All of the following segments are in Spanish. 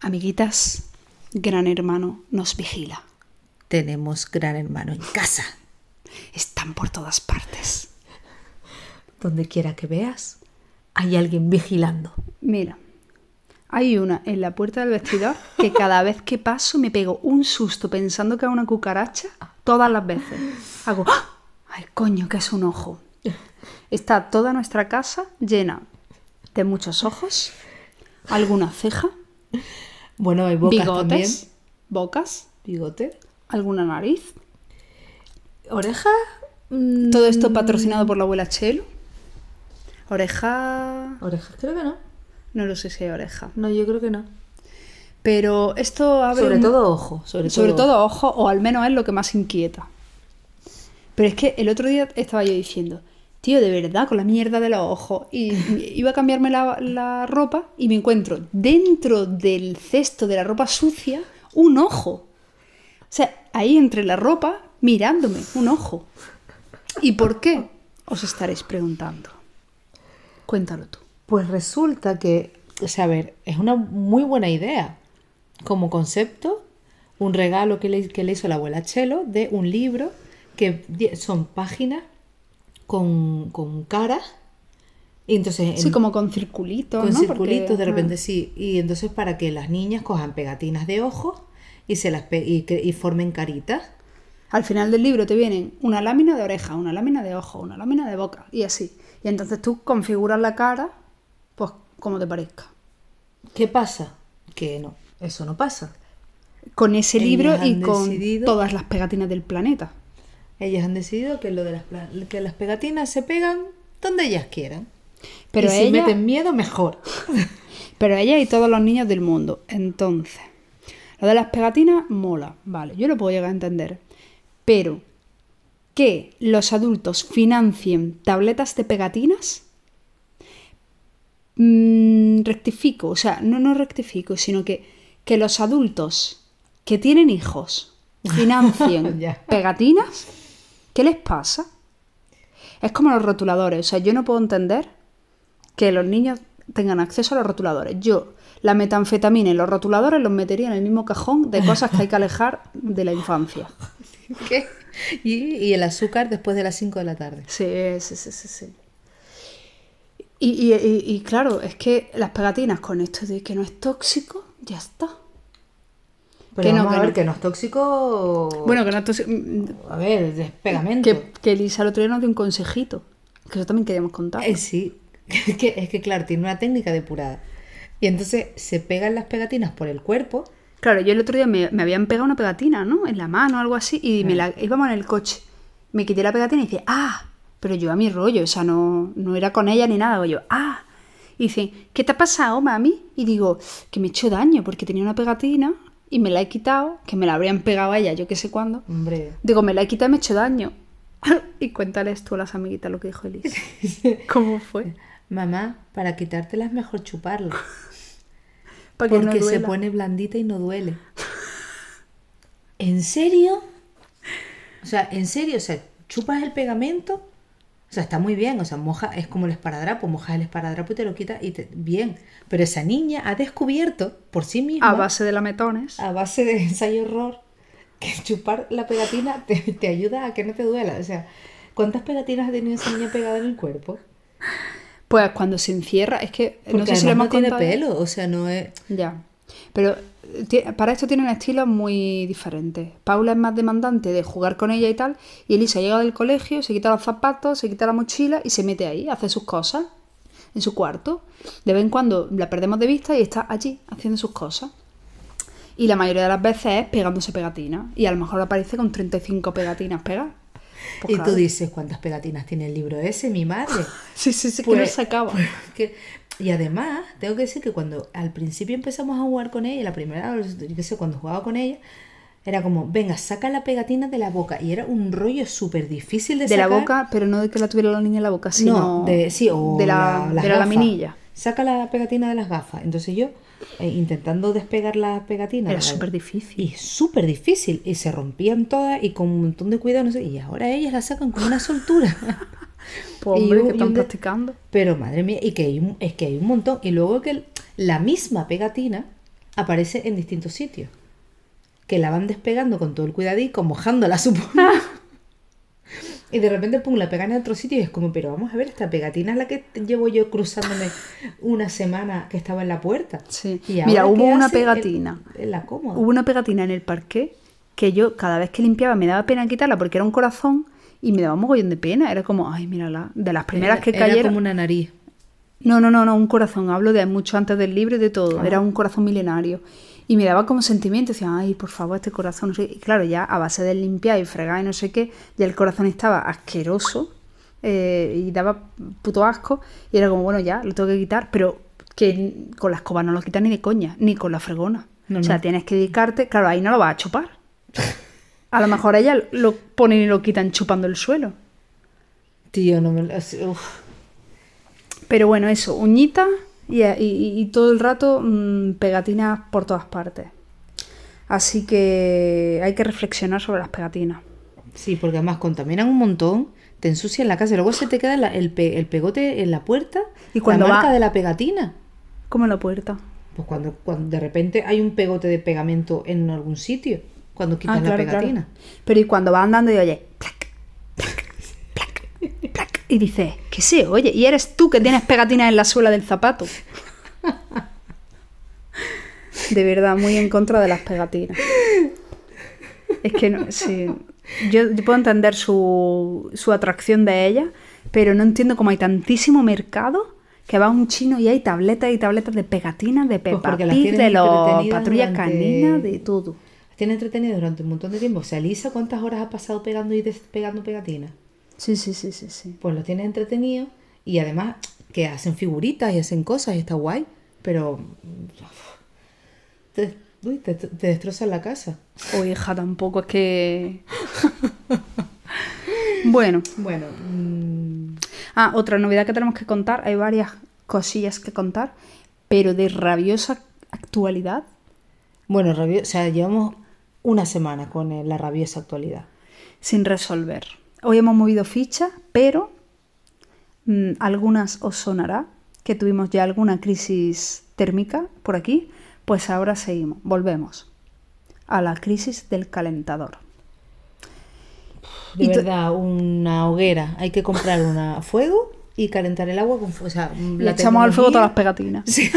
Amiguitas, Gran Hermano nos vigila. Tenemos gran hermano en casa. Están por todas partes. Donde quiera que veas, hay alguien vigilando. Mira, hay una en la puerta del vestidor que cada vez que paso me pego un susto pensando que es una cucaracha todas las veces. Hago, ¡ah! ¡ay coño, que es un ojo! Está toda nuestra casa llena de muchos ojos, alguna ceja, Bueno, hay bocas bigotes, también. bocas, Bigote. alguna nariz. Oreja. mm, Todo esto patrocinado por la abuela Chelo. Oreja... Orejas creo que no. No lo sé si hay oreja. No, yo creo que no. Pero esto abre Sobre un- todo ojo. Sobre, Sobre todo. todo ojo, o al menos es lo que más inquieta. Pero es que el otro día estaba yo diciendo, tío, de verdad, con la mierda de los ojos. Y iba a cambiarme la, la ropa y me encuentro dentro del cesto de la ropa sucia un ojo. O sea, ahí entre la ropa, mirándome, un ojo. ¿Y por qué? Os estaréis preguntando. Cuéntalo tú. Pues resulta que, o sea, a ver, es una muy buena idea. Como concepto, un regalo que le, que le hizo la abuela Chelo de un libro que son páginas con, con caras. Y entonces Sí, en- como con circulitos, con ¿no? circulitos Porque, de repente sí. Y entonces para que las niñas cojan pegatinas de ojos y se las y, y formen caritas. Al final del libro te vienen una lámina de oreja, una lámina de ojo, una lámina de boca y así. Y entonces tú configuras la cara, como te parezca. ¿Qué pasa? Que no, eso no pasa. Con ese Ellas libro y con decidido- todas las pegatinas del planeta. Ellas han decidido que lo de las que las pegatinas se pegan donde ellas quieran. Pero y si ella- meten miedo, mejor. Pero ella y todos los niños del mundo. Entonces, lo de las pegatinas mola, vale, yo lo puedo llegar a entender. Pero que los adultos financien tabletas de pegatinas, mm, rectifico, o sea, no, no rectifico, sino que, que los adultos que tienen hijos financien pegatinas, ¿qué les pasa? Es como los rotuladores, o sea, yo no puedo entender que los niños tengan acceso a los rotuladores. Yo la metanfetamina y los rotuladores los metería en el mismo cajón de cosas que hay que alejar de la infancia. ¿Qué? Y, y el azúcar después de las 5 de la tarde. Sí, sí, sí, sí. sí. Y, y- y- y claro, es que las pegatinas con esto de que no es tóxico, ya está. Pero Que no, vamos que a ver no. que no es tóxico. Bueno, que no es tóxico. mm, a ver, es pegamento. Que, que Elisa el otro día nos dio un consejito. Que eso también queríamos contar. Eh, sí, es que, es que claro, tiene una técnica depurada. Y entonces se pegan las pegatinas por el cuerpo. Claro, yo el otro día me, me habían pegado una pegatina, ¿no? En la mano o algo así, y me la, íbamos en el coche. Me quité la pegatina y dice, ah, pero yo a mi rollo, o sea, no, no era con ella ni nada. Digo yo, ah. Y dice, ¿qué te ha pasado, mami? Y digo, que me he hecho daño porque tenía una pegatina y me la he quitado, que me la habrían pegado a ella, yo qué sé cuándo. Hombre, Digo, me la he quitado y me he hecho daño. y cuéntales tú a las amiguitas lo que dijo Elisa. ¿Cómo fue? mamá, para quitártela es mejor chuparla. Para que no Porque se pone blandita y no duele. ¿En serio? O sea, ¿en serio? O sea, chupas el pegamento. O sea, está muy bien. O sea, moja, es como el esparadrapo. Mojas el esparadrapo y te lo quitas y te, bien. Pero esa niña ha descubierto por sí misma, A base de lametones. a base de ensayo-error, que chupar la pegatina te, te ayuda a que no te duela. O sea, ¿cuántas pegatinas ha tenido esa niña pegada en el cuerpo? Pues cuando se encierra, es que Porque no sé si lo hemos no tiene contado. pelo. O sea, no es... Ya. Pero para esto tienen estilos muy diferentes. Paula es más demandante de jugar con ella y tal. Y Elisa llega del colegio, se quita los zapatos, se quita la mochila y se mete ahí, hace sus cosas en su cuarto. De vez en cuando la perdemos de vista y está allí haciendo sus cosas. Y la mayoría de las veces es pegándose pegatinas. Y a lo mejor aparece con 35 pegatinas pegadas. Pues y claro. tú dices, ¿cuántas pegatinas tiene el libro ese, mi madre? Sí, sí, sí, que Pues- no se acaba. pues que- y además, tengo que decir que cuando al principio empezamos a jugar con ella, la primera vez, yo qué sé, cuando jugaba con ella, era como, venga, saca la pegatina de la boca. Y era un rollo súper difícil de, De la sacar. boca, pero no de que la tuviera la niña en la boca, sino no, de, sí, o de la, las de la laminilla. Saca la pegatina de las gafas. Entonces yo eh, intentando despegar las pegatinas. Era súper difícil. Y súper difícil. Y se rompían todas y con un montón de cuidado. No sé, y ahora ellas la sacan con una soltura. Pues hombre, un- que están de- practicando. Pero madre mía, y que hay un- es que hay un montón. Y luego que el- la misma pegatina aparece en distintos sitios. Que la van despegando con todo el cuidadico, mojándola, supongo. Y de repente, pum, la pegan en otro sitio y es como, pero vamos a ver, esta pegatina es la que llevo yo cruzándome una semana que estaba en la puerta. Sí. Y Mira, ahora, hubo ¿qué una pegatina. En, en la cómoda. Hubo una pegatina en el parque que yo cada vez que limpiaba me daba pena quitarla porque era un corazón y me daba un mogollón de pena. Era como, ay, mírala, de las primeras Era- que era cayeron. como una nariz. No, no, no, no, un corazón. Hablo de mucho antes del libro y de todo. Ah. Era un corazón milenario. Y me daba como sentimiento. Decía, ay, por favor, este corazón. No sé. qué. Y claro, ya a base de limpiar y fregar y no sé qué, ya el corazón estaba asqueroso eh, y daba puto asco. Y era como, bueno, ya, lo tengo que quitar. Pero que con la escoba no lo quitas ni de coña, ni con la fregona. No, o sea, no. tienes que dedicarte. Claro, ahí no lo vas a chupar. A lo mejor ella lo ponen y lo quitan chupando el suelo. Tío, no me lo... uf. Pero bueno, eso, uñitas y, y- y todo el rato mm, pegatinas por todas partes. Así que hay que reflexionar sobre las pegatinas. Sí, porque además contaminan un montón, te ensucian la casa y luego se te queda la- el, pe- el pegote en la puerta Y cuando la marca va- de la pegatina. Como en la puerta. Pues cuando, cuando de repente hay un pegote de pegamento en algún sitio, cuando quitas Ah, la pegatina. claro. Pero y cuando va andando y oye, plac, y dices, ¿qué se oye? Y eres tú que tienes pegatinas en la suela del zapato. De verdad, muy en contra de las pegatinas. Es que no, sí. Yo, yo puedo entender su, su atracción de ellas, pero no entiendo cómo hay tantísimo mercado que va un chino y hay tabletas y tabletas de pegatinas, de Pues Peppa porque las Pig, de los patrullas durante- caninas, de todo. Las tienes entretenidas durante un montón de tiempo. O sea, Lisa, ¿cuántas horas ha pasado pegando y despegando pegatinas? Sí, sí, sí, sí, sí. Pues los tienes entretenidos y además que hacen figuritas y hacen cosas y está guay, pero te, uy, te, te destrozan la casa. O hija, tampoco es que. bueno. Bueno, mm, Ah, otra novedad que tenemos que contar. Hay varias cosillas que contar, pero de rabiosa actualidad. bueno, rabio- o sea, llevamos una semana con eh, la rabiosa actualidad. sin resolver. Hoy hemos movido fichas, pero mm, algunas os sonará que tuvimos ya alguna crisis térmica por aquí, pues ahora seguimos, volvemos a la crisis del calentador. De Y verdad, una hoguera. Hay que comprar una fuego y calentar el agua con fuego. O sea, Le echamos al fuego todas las pegatinas. Sí.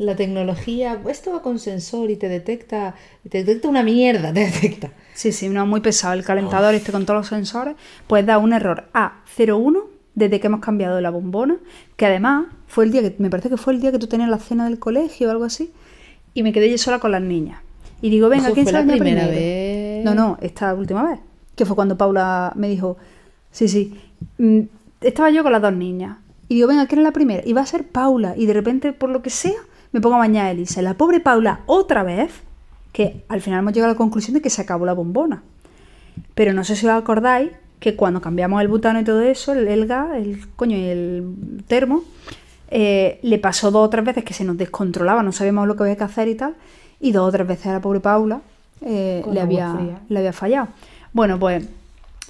La tecnología, esto va con sensor y te detecta, te detecta una mierda, te detecta. Sí, sí, no, muy pesado el calentador este con todos los sensores, pues da un error A01 desde que hemos cambiado de la bombona, que además fue el día que, me parece que fue el día que tú tenías la cena del colegio o algo así, y me quedé yo sola con las niñas. Y digo, venga, Eso ¿quién fue se la primera primero? vez. No, no, esta última vez, que fue cuando Paula me dijo, sí, sí, mm, estaba yo con las dos niñas. Y digo, venga, ¿quién es la primera? Y va a ser Paula. Y de repente, por lo que sea, me pongo a bañar a Elisa. Y la pobre Paula, otra vez, que al final hemos llegado a la conclusión de que se acabó la bombona. Pero no sé si os acordáis que cuando cambiamos el butano y todo eso, el, el gas, el coño y el termo, eh, le pasó dos o tres veces que se nos descontrolaba, no sabíamos lo que había que hacer y tal, y dos o tres veces a la pobre Paula eh, le, había, le había fallado. Bueno, pues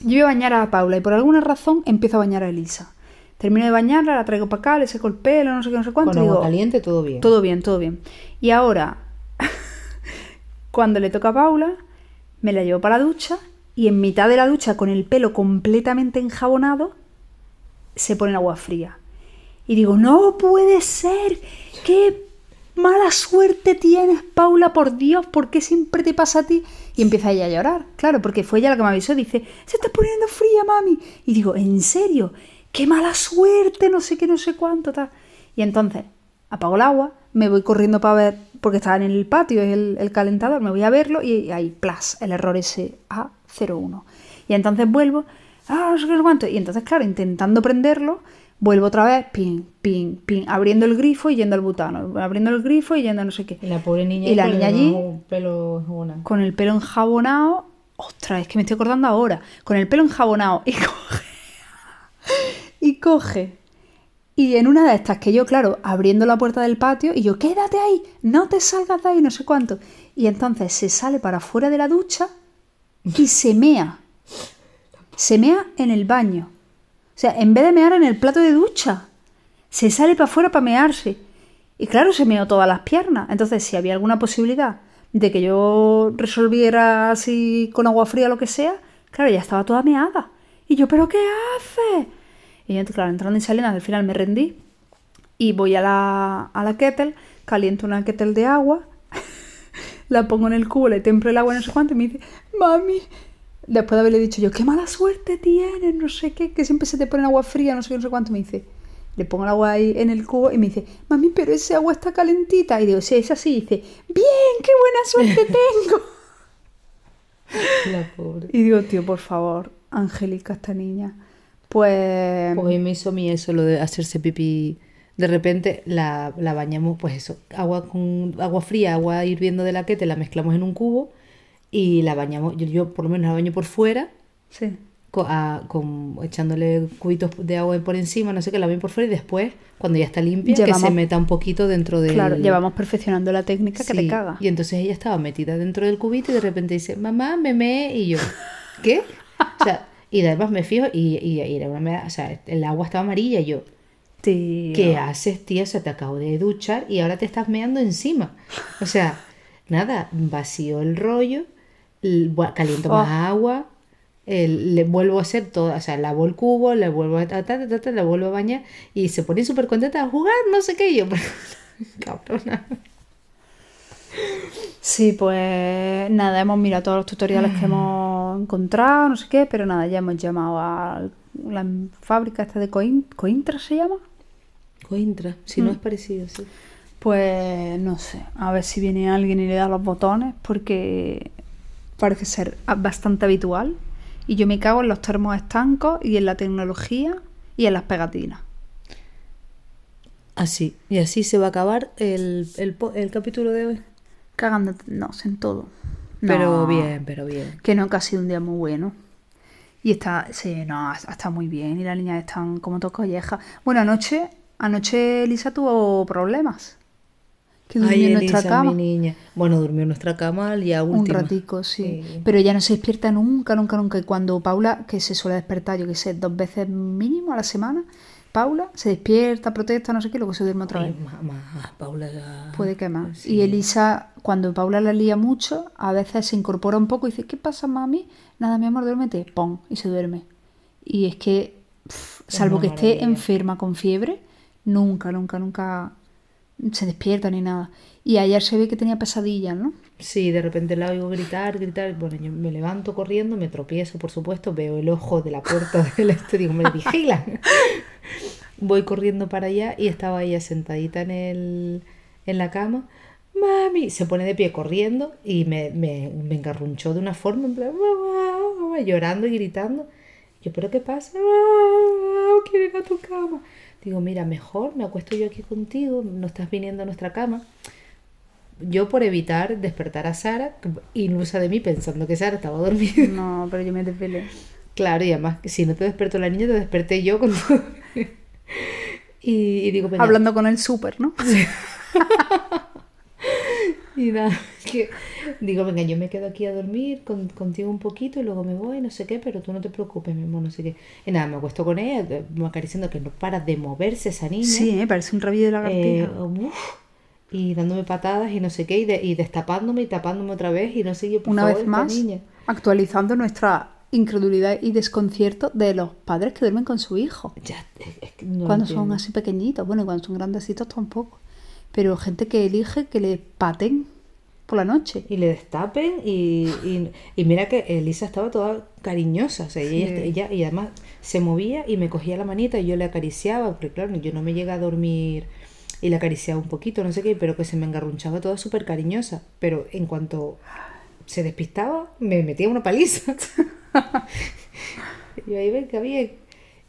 yo iba a bañar a Paula y por alguna razón empiezo a bañar a Elisa. Termino de bañarla, la traigo para acá, le seco el pelo, no sé qué, no sé cuánto. Con y agua digo, caliente todo bien. todo bien, todo bien. Y ahora, cuando le toca a Paula, me la llevo para la ducha y en mitad de la ducha, con el pelo completamente enjabonado, se pone el agua fría. Y digo, no puede ser, qué mala suerte tienes, Paula, por Dios, ¿por qué siempre te pasa a ti? Y empieza ella a llorar, claro, porque fue ella la que me avisó, dice, se está poniendo fría, mami. Y digo, ¿en serio? ¡Qué mala suerte! No sé qué, no sé cuánto, tal. Y entonces apago el agua, me voy corriendo para ver, porque estaba en el patio el, el calentador, me voy a verlo y ahí, plas, el error ese A01. Y entonces vuelvo, ah, no sé qué, no sé cuánto. Y entonces, claro, intentando prenderlo, vuelvo otra vez, ping, ping, ping, abriendo el grifo y yendo al butano, abriendo el grifo y yendo a no sé qué. Y la pobre niña, Y la con niña allí, pelo con el pelo enjabonado, ostras, es que me estoy acordando ahora, con el pelo enjabonado y coge, y coge, Y en una de estas que yo, claro, abriendo la puerta del patio, y yo, quédate ahí, no te salgas de ahí, no sé cuánto. Y entonces se sale para afuera de la ducha y se mea. Se mea en el baño. O sea, en vez de mear en el plato de ducha, se sale para afuera para mearse. Y claro, se meó todas las piernas. Entonces, si había alguna posibilidad de que yo resolviera así con agua fría lo que sea, claro, ya estaba toda meada. Y yo, ¿pero qué hace? Y claro, entrando y saliendo, al final me rendí y voy a la, a la kettle, caliento una kettle de agua, la pongo en el cubo, le templo el agua, no sé cuánto, y me dice, mami, después de haberle dicho yo, qué mala suerte tienes, no sé qué, que siempre se te pone agua fría, no sé qué, no sé cuánto, me dice, le pongo el agua ahí en el cubo y me dice, mami, pero ese agua está calentita. Y digo, sí, es así. Y dice, bien, qué buena suerte tengo. La pobre. y digo, tío, por favor, Angélica, esta niña. Pues. Hoy me hizo a mí eso, lo de hacerse pipí. De repente la, la bañamos, pues eso, agua con agua fría, agua hirviendo de la que te la mezclamos en un cubo y la bañamos. Yo, yo por lo menos la baño por fuera, Sí. co- a- con, echándole cubitos de agua por encima, no sé qué, la baño por fuera y después, cuando ya está limpia, que Llevamos- se meta un poquito dentro del... Claro, llevamos perfeccionando la técnica que te caga. Y entonces ella estaba metida dentro del cubito y de repente dice, mamá, me me y yo, ¿qué? O sea, y además me fijo y, y, y era una mea- o sea, el agua estaba amarilla y yo, Tío. ¿qué haces, tía? O sea, te acabo de duchar y ahora te estás meando encima. O sea, nada, vacío el rollo, caliento más Oh. agua, el- le vuelvo a hacer todo, o sea, lavo el cubo, le vuelvo a ta, ta, ta, ta, ta, le vuelvo a bañar y se pone súper contenta a jugar, no sé qué, y yo, cabrona. Sí, pues nada, hemos mirado todos los tutoriales que hemos encontrado, no sé qué, pero nada, ya hemos llamado a la fábrica esta de Coin, Cointra se llama. Cointra, si Mm. no es parecido, sí. Pues no sé, a ver si viene alguien y le da los botones, porque parece ser bastante habitual. Y yo me cago en los termos estancos y en la tecnología y en las pegatinas. Así, y así se va a acabar el, el, el capítulo de hoy. Cagándonos en todo. Pero No, bien, pero bien. Que no, que ha sido un día muy bueno. Y está, sí, no, está muy bien. Y las niñas están como dos collejas. Bueno, anoche, anoche Elisa tuvo problemas. Que durmió Ay, en nuestra cama. mi niña. Bueno, durmió en nuestra cama al día Un ratico, sí. Sí. Pero ella no se despierta nunca, nunca, nunca. Y cuando Paula, que se suele despertar, yo que sé, dos veces mínimo a la semana, Paula se despierta, protesta, no sé qué, luego se duerme otra Ay, vez. más, más, Paula ya... Puede que más. Sí. Y Elisa, cuando Paula la lía mucho, a veces se incorpora un poco y dice, ¿qué pasa, mami? Nada, mi amor, duérmete. ¡Pum! Y se duerme. Y es que, salvo que esté maravilla. enferma con fiebre, nunca, nunca, nunca se despierta ni nada. Y ayer se ve que tenía pesadillas, ¿no? Sí, de repente la oigo gritar, gritar. Bueno, yo me levanto corriendo, me tropiezo, por supuesto, veo el ojo de la puerta del este, digo, me vigilan. Voy corriendo para allá y estaba ella sentadita en, el, en la cama. Mami, se pone de pie corriendo y me, me, me engarrunchó de una forma, en plan, mamá, mamá, llorando y gritando. Yo, ¿pero qué pasa? Mamá, quiero ir a tu cama. Digo, mira, mejor me acuesto yo aquí contigo, no estás viniendo a nuestra cama yo por evitar despertar a Sara, ilusa de mí pensando que Sara estaba dormida. No, pero yo me desvelé. Claro, y además, si no te despertó la niña, te desperté yo con todo. y, y digo, venga, Hablando con el súper, ¿no? y nada, que digo, venga, yo me quedo aquí a dormir con- contigo un poquito y luego me voy, no sé qué, pero tú no te preocupes, mi amor, no sé qué. Y nada, me acuesto con ella, eh, me acariciando que no para de moverse esa niña. Sí, me parece un rabillo de lagartija. Eh, uf, y dándome patadas y no sé qué, y, de- y destapándome y tapándome otra vez, y no sé yo, por Una favor, vez más, niña. actualizando nuestra incredulidad y desconcierto de los padres que duermen con su hijo. Ya, es- que no cuando entiendo. son así pequeñitos, bueno, y cuando son grandecitos tampoco. Pero gente que elige que le paten por la noche. Y le destapen y, y, y mira que Elisa estaba toda cariñosa, o sea, Sí. ella, ella- y además se movía y me cogía la manita y yo le acariciaba, porque claro, yo no me llega a dormir y le acariciaba un poquito, no sé qué, pero que se me engarrunchaba toda súper cariñosa, pero en cuanto se despistaba, me metía una paliza. y yo ahí, venga, bien.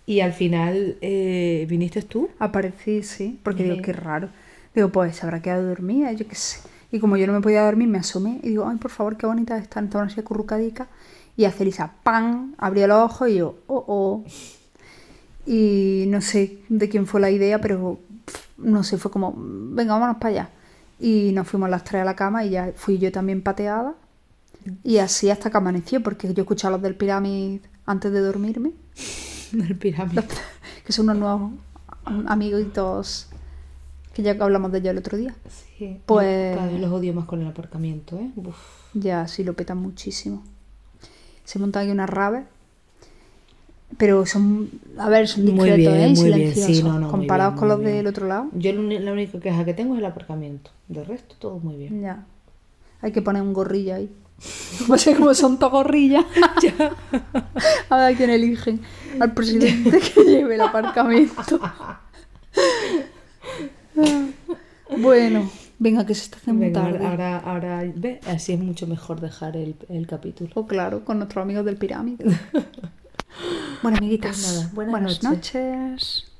Y al final, eh, ¿viniste tú? Aparecí, sí, porque digo, qué raro. Digo, pues se habrá quedado dormida, yo qué sé. Y como yo no me podía dormir, me asomé y digo, ay, por favor, qué bonita está, estaba así acurrucadica. Y hace Elisa, ¡pam! Abrió los ojos y yo, oh, oh. Y no sé de quién fue la idea, pero no sé, fue como, venga, vámonos para allá. Y nos fuimos las tres a la cama y ya fui yo también pateada. Y así hasta que amaneció, porque yo escuchaba los del pirámide antes de dormirme, El pirámide. que son unos nuevos amiguitos que ya hablamos de ellos el otro día. Sí. Pues- Yo cada vez los odio más con el aparcamiento, ¿eh? Uf. Ya, sí, lo petan muchísimo. Se montan aquí unas rabes. Pero son, a ver, son Muy discretos, bien, ¿eh? Muy bien, sí, no, muy comparados con muy los del otro lado. Yo la única queja que tengo es el aparcamiento. De resto, todo muy bien. Ya. Hay que poner un gorrilla ahí. No sé cómo son todos gorrillas. a ver a quién eligen. Al presidente que lleve el aparcamiento. bueno, venga, que se está haciendo muy Venga, tarde. ahora, ahora, ve, así es mucho mejor dejar el, el capítulo. Oh, claro, con nuestros amigos del pirámide. bueno, amiguitas, Pues nada, buenas buenas noches. noches.